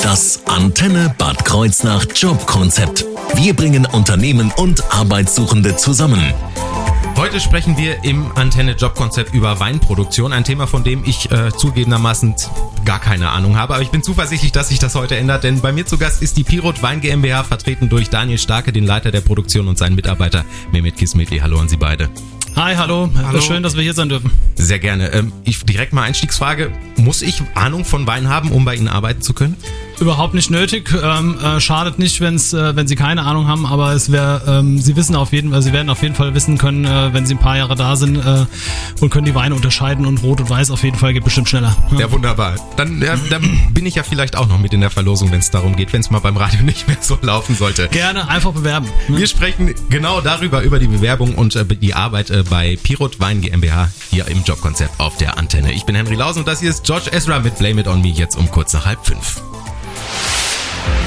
Das Antenne Bad Kreuznach Jobkonzept. Wir bringen Unternehmen und Arbeitssuchende zusammen. Heute sprechen wir im Antenne Jobkonzept über Weinproduktion, ein Thema, von dem ich äh, zugegebenermaßen gar keine Ahnung habe, aber ich bin zuversichtlich, dass sich das heute ändert, denn bei mir zu Gast ist die Pirot Wein GmbH, vertreten durch Daniel Starke, den Leiter der Produktion und seinen Mitarbeiter Mehmet Kismetli. Hallo an Sie beide. Hi, hallo. hallo. Schön, dass wir hier sein dürfen. Sehr gerne. Ähm, ich direkt mal Einstiegsfrage. Muss ich Ahnung von Wein haben, um bei Ihnen arbeiten zu können? Überhaupt nicht nötig. Ähm, äh, schadet nicht, wenn's, äh, wenn Sie keine Ahnung haben, aber es wäre, ähm, Sie wissen auf jeden Fall, Sie werden auf jeden Fall wissen können, äh, wenn Sie ein paar Jahre da sind äh, und können die Weine unterscheiden und Rot und Weiß auf jeden Fall geht bestimmt schneller. Ja, ja wunderbar. Dann, ja, dann bin ich ja vielleicht auch noch mit in der Verlosung, wenn es darum geht, wenn es mal beim Radio nicht mehr so laufen sollte. Gerne, einfach bewerben. Ne? Wir sprechen genau darüber, über die Bewerbung und äh, die Arbeit äh, bei Pirot Wein GmbH hier im Jobkonzept auf der Antenne. Ich bin Henry Lausen und das hier ist George Ezra mit Blame It On Me jetzt um kurz nach halb fünf.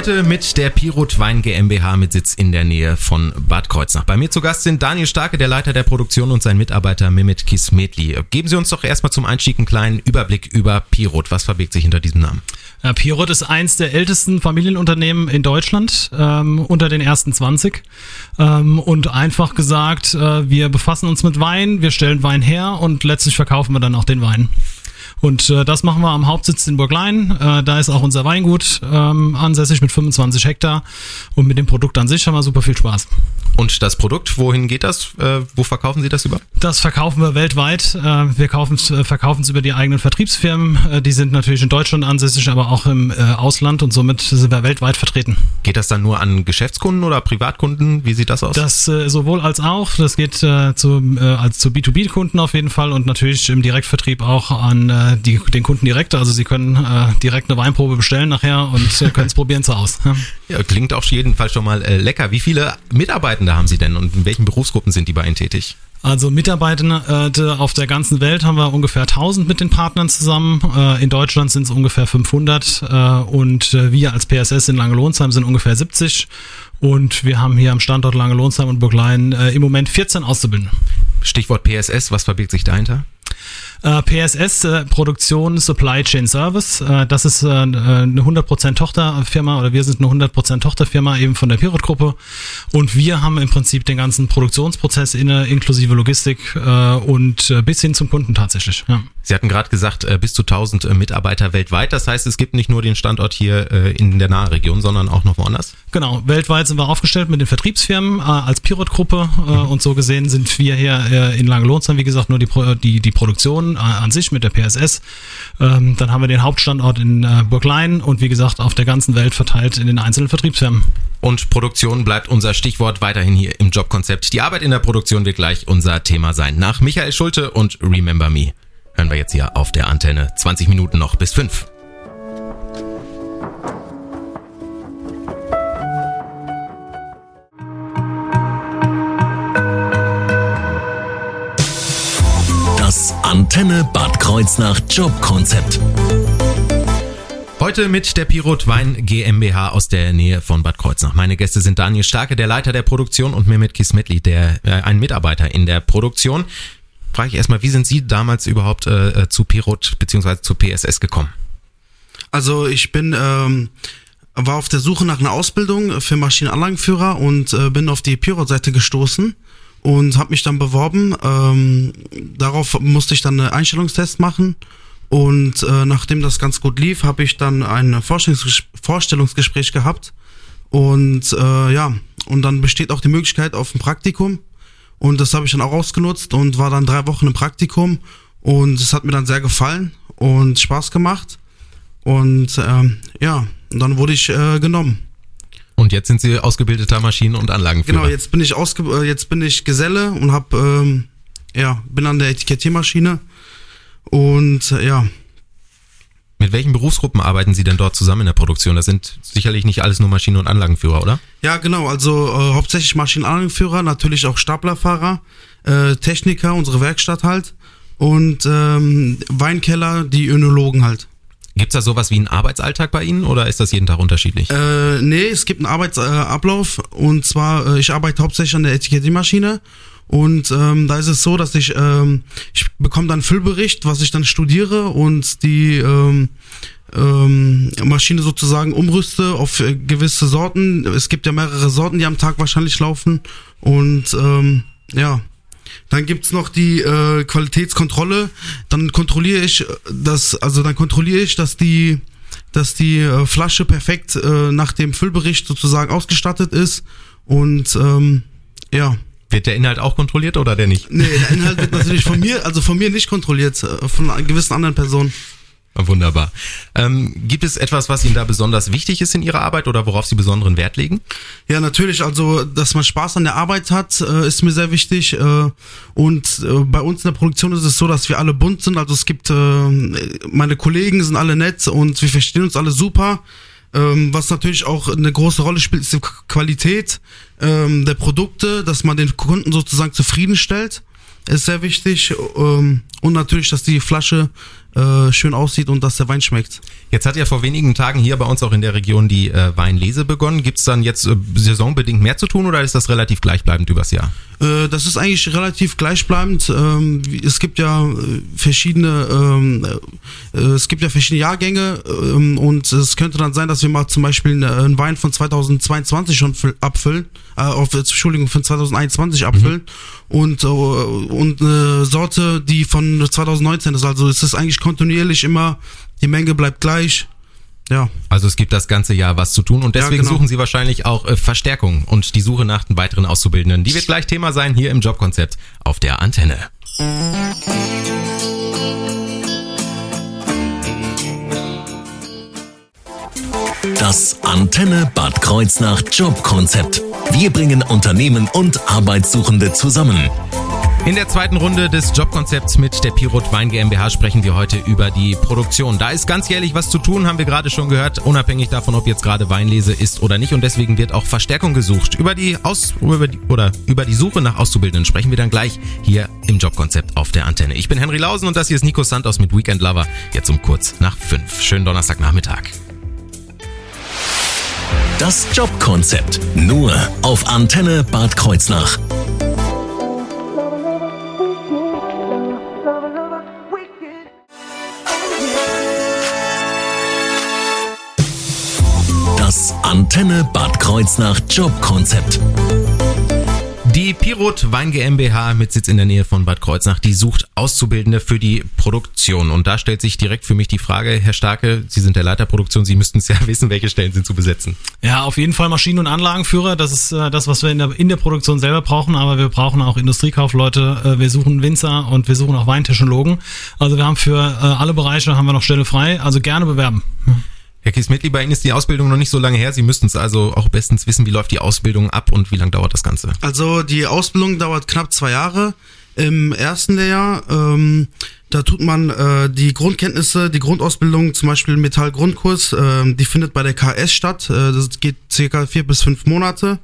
Heute mit der Pirot Wein GmbH mit Sitz in der Nähe von Bad Kreuznach. Bei mir zu Gast sind Daniel Starke, der Leiter der Produktion und sein Mitarbeiter Mehmet Kismetli. Geben Sie uns doch erstmal zum Einstieg einen kleinen Überblick über Pirot. Was verbirgt sich hinter diesem Namen? Ja, Pirot ist eins der ältesten Familienunternehmen in Deutschland, ähm, unter den ersten 20. Ähm, und einfach gesagt, äh, wir befassen uns mit Wein, wir stellen Wein her und letztlich verkaufen wir dann auch den Wein. Und äh, das machen wir am Hauptsitz in Burglein. Äh, da ist auch unser Weingut ähm, ansässig mit 25 Hektar. Und mit dem Produkt an sich haben wir super viel Spaß. Und das Produkt, wohin geht das? Äh, wo verkaufen Sie das über? Das verkaufen wir weltweit. Äh, wir äh, verkaufen es über die eigenen Vertriebsfirmen. Äh, die sind natürlich in Deutschland ansässig, aber auch im Ausland und somit sind wir weltweit vertreten. Geht das dann nur an Geschäftskunden oder Privatkunden? Wie sieht das aus? Das sowohl als auch. Das geht zu, als zu B2B-Kunden auf jeden Fall und natürlich im Direktvertrieb auch an äh, die, den Kunden direkt. Also sie können äh, direkt eine Weinprobe bestellen nachher und äh, können es probieren zu Hause. Ja, klingt auf jeden Fall schon mal äh, lecker. Wie viele Mitarbeitende haben Sie denn und in welchen Berufsgruppen sind die bei Ihnen tätig? Also Mitarbeitende auf der ganzen Welt haben wir ungefähr 1000 mit den Partnern zusammen. Äh, in Deutschland sind es ungefähr 500 äh, und äh, wir als PSS in Langelohnsheim sind ungefähr 70 und wir haben hier am Standort Langelohnsheim und Burglein im Moment 14 Auszubildende. Stichwort PSS, was verbirgt sich dahinter? Äh, PSS, äh, Produktion Supply Chain Service, äh, das ist äh, eine 100% Tochterfirma oder wir sind eine 100% Tochterfirma eben von der Pirot-Gruppe und wir haben im Prinzip den ganzen Produktionsprozess inne, inklusive Logistik äh, und äh, bis hin zum Kunden tatsächlich. Ja. Sie hatten gerade gesagt, äh, bis zu 1000 äh, Mitarbeiter weltweit. Das heißt, es gibt nicht nur den Standort hier äh, in der Nahregion, sondern auch noch woanders? Genau, weltweit sind wir aufgestellt mit den Vertriebsfirmen als Pirot-Gruppe mhm. und so gesehen sind wir hier in Langelohnsheim, wie gesagt, nur die, die, die Produktion äh, an sich mit der PSS. Ähm, dann haben wir den Hauptstandort in äh, Burglein und wie gesagt auf der ganzen Welt verteilt in den einzelnen Vertriebsfirmen. Und Produktion bleibt unser Stichwort weiterhin hier im Jobkonzept. Die Arbeit in der Produktion wird gleich unser Thema sein. Nach Michael Schulte und Remember Me hören wir jetzt hier auf der Antenne 20 Minuten noch bis 5. Antenne Bad Kreuznach Jobkonzept. Heute mit der Pirot Wein GmbH aus der Nähe von Bad Kreuznach. Meine Gäste sind Daniel Starke, der Leiter der Produktion, und Mehmet Kismetli, der äh, ein Mitarbeiter in der Produktion. Frage ich erstmal, wie sind Sie damals überhaupt äh, äh zu Pirot bzw. zu PSS gekommen? Also ich bin ähm, war auf der Suche nach einer Ausbildung für Maschinenanlagenführer und äh, bin auf die Pirot-Seite gestoßen und habe mich dann beworben. Ähm, darauf musste ich dann einen Einstellungstest machen. Und äh, nachdem das ganz gut lief, habe ich dann ein Vorstellungsges Vorstellungsgespräch gehabt. Und äh, ja, und dann besteht auch die Möglichkeit auf ein Praktikum. Und das habe ich dann auch ausgenutzt und war dann drei Wochen im Praktikum. Und es hat mir dann sehr gefallen und Spaß gemacht. Und ähm, ja, und dann wurde ich äh, genommen. Und jetzt sind Sie ausgebildeter Maschinen- und Anlagenführer. Genau, jetzt bin ich ausge äh, jetzt bin ich Geselle und hab ähm, ja bin an der Etikettiermaschine und äh, ja. Mit welchen Berufsgruppen arbeiten Sie denn dort zusammen in der Produktion? Das sind sicherlich nicht alles nur Maschinen- und Anlagenführer, oder? Ja, genau. Also äh, hauptsächlich Maschinen- und Anlagenführer, natürlich auch Staplerfahrer, äh, Techniker, unsere Werkstatt halt und ähm, Weinkeller, die Önologen halt. Gibt's da sowas wie einen Arbeitsalltag bei Ihnen oder ist das jeden Tag unterschiedlich? Äh, nee, es gibt einen Arbeitsablauf und zwar, äh, ich arbeite hauptsächlich an der Etikettiermaschine und ähm, da ist es so, dass ich, ähm, ich bekomme dann Füllbericht, was ich dann studiere und die ähm, ähm, Maschine sozusagen umrüste auf äh, gewisse Sorten. Es gibt ja mehrere Sorten, die am Tag wahrscheinlich laufen. Und ähm, ja, dann gibt's noch die äh, Qualitätskontrolle. Dann kontrolliere ich das, also dann kontrolliere ich, dass die dass die äh, Flasche perfekt äh, nach dem Füllbericht sozusagen ausgestattet ist. Und ähm, ja. Wird der Inhalt auch kontrolliert oder der nicht? Nee, der Inhalt wird natürlich von mir, also von mir nicht kontrolliert, äh, von gewissen anderen Personen. Wunderbar. Ähm, gibt es etwas, was Ihnen da besonders wichtig ist in Ihrer Arbeit oder worauf Sie besonderen Wert legen? Ja, natürlich. Also, dass man Spaß an der Arbeit hat, äh, ist mir sehr wichtig. Äh, und äh, bei uns in der Produktion ist es so, dass wir alle bunt sind. Also es gibt, äh, meine Kollegen sind alle nett und wir verstehen uns alle super. Ähm, was natürlich auch eine große Rolle spielt, ist die Qualität ähm, der Produkte, dass man den Kunden sozusagen zufriedenstellt ist sehr wichtig. Ähm, und natürlich, dass die Flasche äh, schön aussieht und dass der Wein schmeckt. Jetzt hat ja vor wenigen Tagen hier bei uns auch in der Region die äh, Weinlese begonnen. Gibt es dann jetzt äh, saisonbedingt mehr zu tun oder ist das relativ gleichbleibend übers Jahr? Äh, das ist eigentlich relativ gleichbleibend. Ähm, es gibt ja äh, verschiedene, ähm, äh, es gibt ja verschiedene Jahrgänge ähm, und es könnte dann sein, dass wir mal zum Beispiel einen Wein von 2022 schon abfüllen, äh, auf Entschuldigung von 2021 abfüllen mhm. und und eine Sorte, die von 2019 ist. Also es ist eigentlich kontinuierlich immer die Menge bleibt gleich. Ja. Also es gibt das ganze Jahr was zu tun und deswegen ja, genau. suchen Sie wahrscheinlich auch äh, Verstärkung und die Suche nach den weiteren Auszubildenden. Die wird gleich Thema sein hier im Jobkonzept auf der Antenne. Das Antenne Bad Kreuznach Jobkonzept. Wir bringen Unternehmen und Arbeitssuchende zusammen. In der zweiten Runde des Jobkonzepts mit der Pirot Wein GmbH sprechen wir heute über die Produktion. Da ist ganz jährlich was zu tun, haben wir gerade schon gehört, unabhängig davon, ob jetzt gerade Weinlese ist oder nicht und deswegen wird auch Verstärkung gesucht. Über die Aus über die, oder über die Suche nach Auszubildenden sprechen wir dann gleich hier im Jobkonzept auf der Antenne. Ich bin Henry Lausen und das hier ist Nico Santos mit Weekend Lover jetzt um kurz nach fünf. Schönen Donnerstagnachmittag. Das Jobkonzept nur auf Antenne Bad Kreuznach. Antenne Bad Kreuznach Jobkonzept. Die Pirot Wein GmbH mit Sitz in der Nähe von Bad Kreuznach, die sucht Auszubildende für die Produktion. Und da stellt sich direkt für mich die Frage, Herr Starke, Sie sind der Leiter Produktion, Sie müssten es ja wissen, welche Stellen sind zu besetzen. Ja, auf jeden Fall Maschinen- und Anlagenführer. Das ist äh, das, was wir in der, in der Produktion selber brauchen. Aber wir brauchen auch Industriekaufleute. Äh, wir suchen Winzer und wir suchen auch Weintechnologen. Also wir haben für äh, alle Bereiche haben wir noch Stelle frei. Also gerne bewerben. Herr Kiesmitli, bei Ihnen ist die Ausbildung noch nicht so lange her. Sie müssten es also auch bestens wissen, wie läuft die Ausbildung ab und wie lange dauert das Ganze? Also die Ausbildung dauert knapp zwei Jahre. Im ersten Lehrjahr, ähm, da tut man äh, die Grundkenntnisse, die Grundausbildung, zum Beispiel Metallgrundkurs, äh, die findet bei der KS statt. Äh, das geht circa vier bis fünf Monate.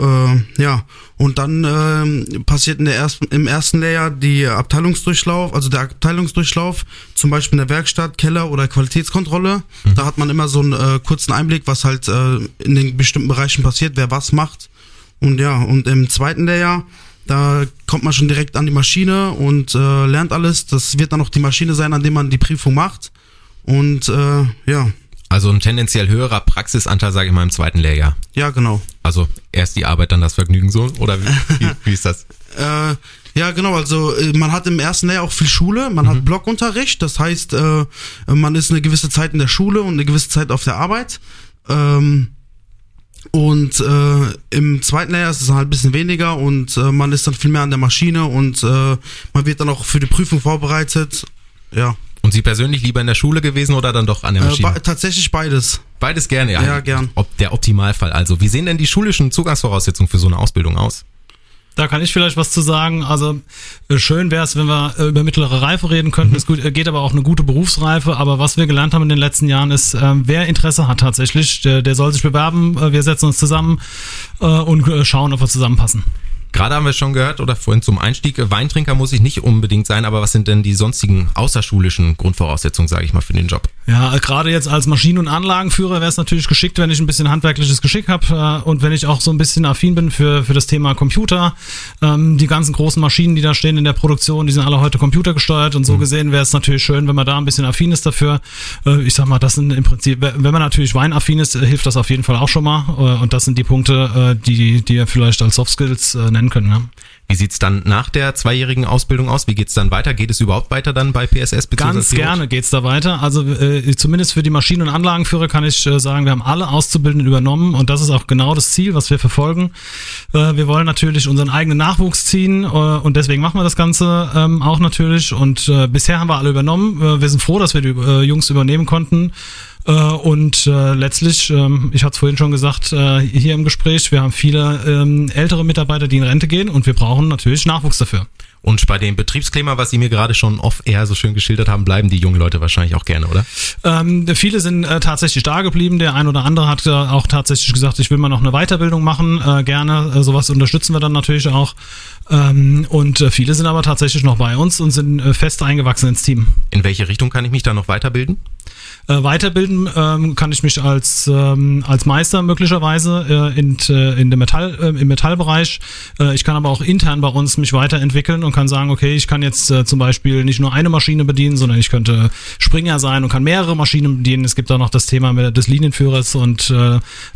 Äh, ja, und dann äh, passiert in der ersten, im ersten Layer die Abteilungsdurchlauf, also der Abteilungsdurchlauf, zum Beispiel in der Werkstatt, Keller oder Qualitätskontrolle. Mhm. Da hat man immer so einen äh, kurzen Einblick, was halt äh, in den bestimmten Bereichen passiert, wer was macht. Und ja, und im zweiten Layer, da kommt man schon direkt an die Maschine und äh, lernt alles. Das wird dann auch die Maschine sein, an dem man die Prüfung macht. Und äh, ja. Also ein tendenziell höherer Praxisanteil, sage ich mal, im zweiten Lehrjahr. Ja, genau. Also erst die Arbeit, dann das Vergnügen so? Oder wie, wie, wie ist das? äh, ja, genau. Also äh, man hat im ersten Lehrjahr auch viel Schule, man mhm. hat Blockunterricht. Das heißt, äh, man ist eine gewisse Zeit in der Schule und eine gewisse Zeit auf der Arbeit. Ähm, und äh, im zweiten Lehrjahr ist es halt ein bisschen weniger und äh, man ist dann viel mehr an der Maschine und äh, man wird dann auch für die Prüfung vorbereitet. Ja. Und Sie persönlich lieber in der Schule gewesen oder dann doch an der äh, Maschine? Äh, tatsächlich beides. Beides gerne, ja. Ja, gern. Ob der Optimalfall. Also, wie sehen denn die schulischen Zugangsvoraussetzungen für so eine Ausbildung aus? Da kann ich vielleicht was zu sagen. Also äh, schön wäre es, wenn wir äh, über mittlere Reife reden könnten. Es mhm. geht aber auch eine gute Berufsreife. Aber was wir gelernt haben in den letzten Jahren ist, wer Interesse hat tatsächlich, der, der soll sich bewerben. Wir setzen uns zusammen und schauen, ob wir zusammenpassen. Gerade haben wir schon gehört oder vorhin zum Einstieg, Weintrinker muss ich nicht unbedingt sein, aber was sind denn die sonstigen außerschulischen Grundvoraussetzungen, sage ich mal, für den Job? Ja, gerade jetzt als Maschinen- und Anlagenführer wäre es natürlich geschickt, wenn ich ein bisschen handwerkliches Geschick habe äh, und wenn ich auch so ein bisschen affin bin für, für das Thema Computer. Ähm, die ganzen großen Maschinen, die da stehen in der Produktion, die sind alle heute computergesteuert und so mhm. gesehen wäre es natürlich schön, wenn man da ein bisschen affin ist dafür. Äh, ich sag mal, das sind im Prinzip, wenn man natürlich weinaffin ist, hilft das auf jeden Fall auch schon mal äh, und das sind die Punkte, die, die ihr vielleicht als Soft Skills äh, nennen können. Ja. Wie sieht's dann nach der zweijährigen Ausbildung aus? Wie geht's dann weiter? Geht es überhaupt weiter dann bei PSS? Ganz gerne geht's da weiter. Also äh, zumindest für die Maschinen- und Anlagenführer kann ich äh, sagen, wir haben alle Auszubildenden übernommen und das ist auch genau das Ziel, was wir verfolgen. Äh, wir wollen natürlich unseren eigenen Nachwuchs ziehen äh, und deswegen machen wir das Ganze ähm, auch natürlich. Und äh, bisher haben wir alle übernommen. Äh, wir sind froh, dass wir die Jungs übernehmen konnten. Äh, und äh, letztlich, ähm, ich hatte es vorhin schon gesagt, äh, hier im Gespräch, wir haben viele ähm, ältere Mitarbeiter, die in Rente gehen und wir brauchen natürlich Nachwuchs dafür. Und bei dem Betriebsklima, was Sie mir gerade schon off-air so schön geschildert haben, bleiben die jungen Leute wahrscheinlich auch gerne, oder? Ähm, viele sind äh, tatsächlich da geblieben. Der ein oder andere hat äh, auch tatsächlich gesagt, ich will mal noch eine Weiterbildung machen. Äh, gerne, sowas unterstützen wir dann natürlich auch. Ähm, und viele sind aber tatsächlich noch bei uns und sind fest eingewachsen ins Team. In welche Richtung kann ich mich da noch weiterbilden? Äh, weiterbilden ähm, kann ich mich als, ähm, als Meister möglicherweise äh, in, äh, in dem Metall, äh, im Metallbereich. Äh, ich kann aber auch intern bei uns mich weiterentwickeln und kann sagen, okay, ich kann jetzt zum Beispiel nicht nur eine Maschine bedienen, sondern ich könnte Springer sein und kann mehrere Maschinen bedienen. Es gibt auch noch das Thema des Linienführers und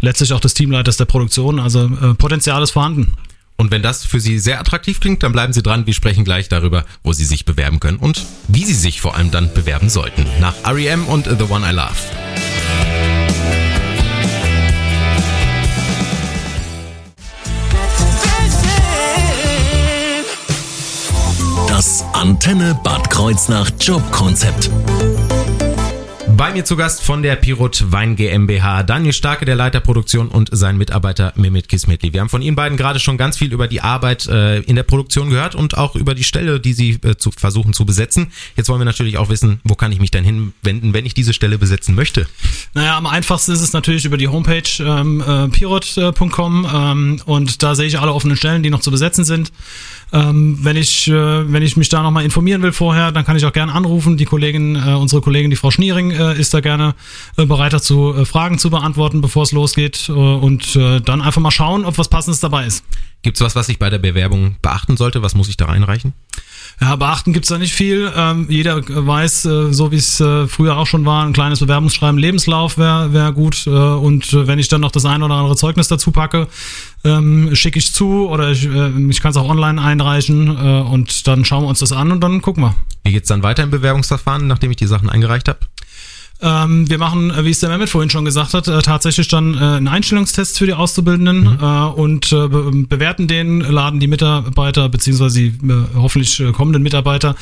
letztlich auch des Teamleiters der Produktion. Also Potenzial ist vorhanden. Und wenn das für Sie sehr attraktiv klingt, dann bleiben Sie dran. Wir sprechen gleich darüber, wo Sie sich bewerben können und wie Sie sich vor allem dann bewerben sollten. Nach REM und The One I Love. Das Antenne Bad Kreuznach Jobkonzept. Bei mir zu Gast von der Pirot Wein GmbH Daniel Starke, der Leiter Produktion und sein Mitarbeiter Mehmet Kismetli. Wir haben von Ihnen beiden gerade schon ganz viel über die Arbeit äh, in der Produktion gehört und auch über die Stelle, die Sie äh, zu, versuchen zu besetzen. Jetzt wollen wir natürlich auch wissen, wo kann ich mich denn hinwenden, wenn ich diese Stelle besetzen möchte? Naja, am einfachsten ist es natürlich über die Homepage ähm, äh, pirot.com ähm, und da sehe ich alle offenen Stellen, die noch zu besetzen sind. Ähm, wenn ich äh, wenn ich mich da nochmal informieren will vorher, dann kann ich auch gerne anrufen. Die Kollegin, äh, unsere Kollegin, die Frau Schniering, äh, ist da gerne äh, bereit dazu, äh, Fragen zu beantworten, bevor es losgeht. Äh, und dann einfach mal schauen, ob was Passendes dabei ist. Gibt's was, was ich bei der Bewerbung beachten sollte? Was muss ich da reinreichen? Ja, beachten gibt's da nicht viel. Ähm, jeder weiß, äh, so wie es äh, früher auch schon war, ein kleines Bewerbungsschreiben, Lebenslauf wäre wär gut. Äh, und äh, wenn ich dann noch das ein oder andere Zeugnis dazu packe, ähm, schicke ich zu oder ich, äh, ich kann es auch online einreichen äh, und dann schauen wir uns das an und dann gucken wir. Wie geht's dann weiter im Bewerbungsverfahren, nachdem ich die Sachen eingereicht habe? Ähm, wir machen, äh, wie es der Mehmet vorhin schon gesagt hat, äh, tatsächlich dann äh, einen Einstellungstest für die Auszubildenden mhm. äh, und äh, be bewerten den, laden die Mitarbeiter beziehungsweise die äh, hoffentlich kommenden Mitarbeiter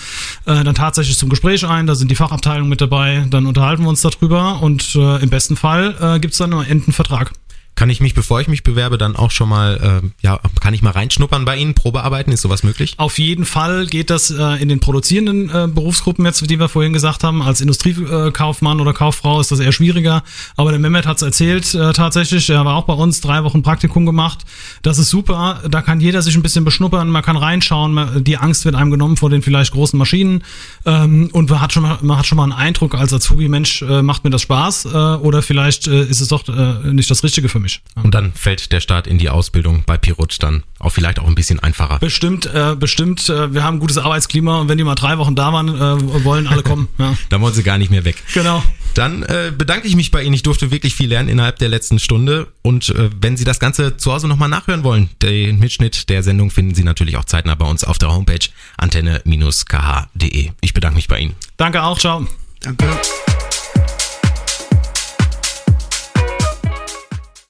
dann tatsächlich zum Gespräch ein. Da sind die Fachabteilungen mit dabei, dann unterhalten wir uns darüber und im besten Fall äh, gibt es dann einen Endenvertrag. Kann ich mich, bevor ich mich bewerbe, dann auch schon mal, äh, ja, kann ich mal reinschnuppern bei Ihnen, Probearbeiten, ist sowas möglich? Auf jeden Fall geht das äh, in den produzierenden äh, Berufsgruppen jetzt, die wir vorhin gesagt haben. Als Industriekaufmann oder Kauffrau ist das eher schwieriger. Aber der Mehmet hat es erzählt äh, tatsächlich, er war auch bei uns, drei Wochen Praktikum gemacht. Das ist super, da kann jeder sich ein bisschen beschnuppern, man kann reinschauen, man, die Angst wird einem genommen vor den vielleicht großen Maschinen ähm, und man hat, schon mal, man hat schon mal einen Eindruck als Azubi, Mensch, äh, macht mir das Spaß äh, oder vielleicht äh, ist es doch äh, nicht das Richtige für mich. Und dann fällt der Start in die Ausbildung bei Pirutsch dann auch vielleicht auch ein bisschen einfacher. Bestimmt, äh, bestimmt. Äh, wir haben ein gutes Arbeitsklima und wenn die mal drei Wochen da waren, äh, wollen alle kommen. Ja. dann wollen sie gar nicht mehr weg. Genau. Dann äh, bedanke ich mich bei Ihnen. Ich durfte wirklich viel lernen innerhalb der letzten Stunde. Und äh, wenn Sie das Ganze zu Hause nochmal nachhören wollen, den Mitschnitt der Sendung finden Sie natürlich auch zeitnah bei uns auf der Homepage antenne-kh.de. Ich bedanke mich bei Ihnen. Danke auch, ciao. Danke.